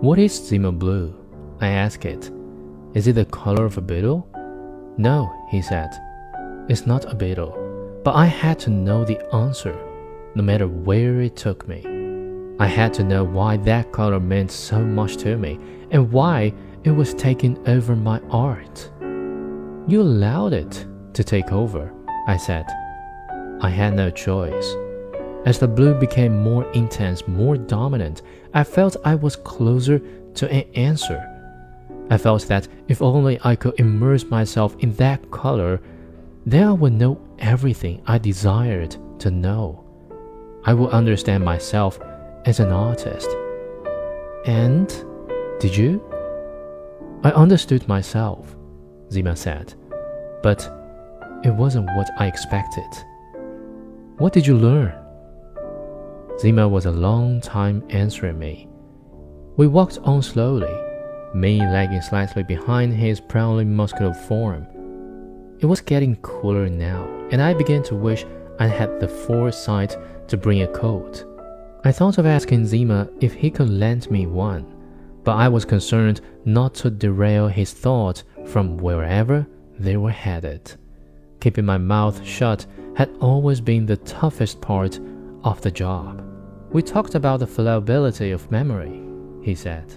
What is Zima blue? I asked it. Is it the color of a beetle? No, he said. It's not a beetle. But I had to know the answer, no matter where it took me. I had to know why that color meant so much to me and why it was taking over my art. You allowed it to take over, I said. I had no choice. As the blue became more intense, more dominant, I felt I was closer to an answer. I felt that if only I could immerse myself in that color, then I would know everything I desired to know. I would understand myself as an artist. And did you? I understood myself, Zima said, but it wasn't what I expected. What did you learn? Zima was a long time answering me. We walked on slowly, me lagging slightly behind his proudly muscular form. It was getting cooler now, and I began to wish I had the foresight to bring a coat. I thought of asking Zima if he could lend me one, but I was concerned not to derail his thoughts from wherever they were headed. Keeping my mouth shut had always been the toughest part of the job. We talked about the fallibility of memory, he said.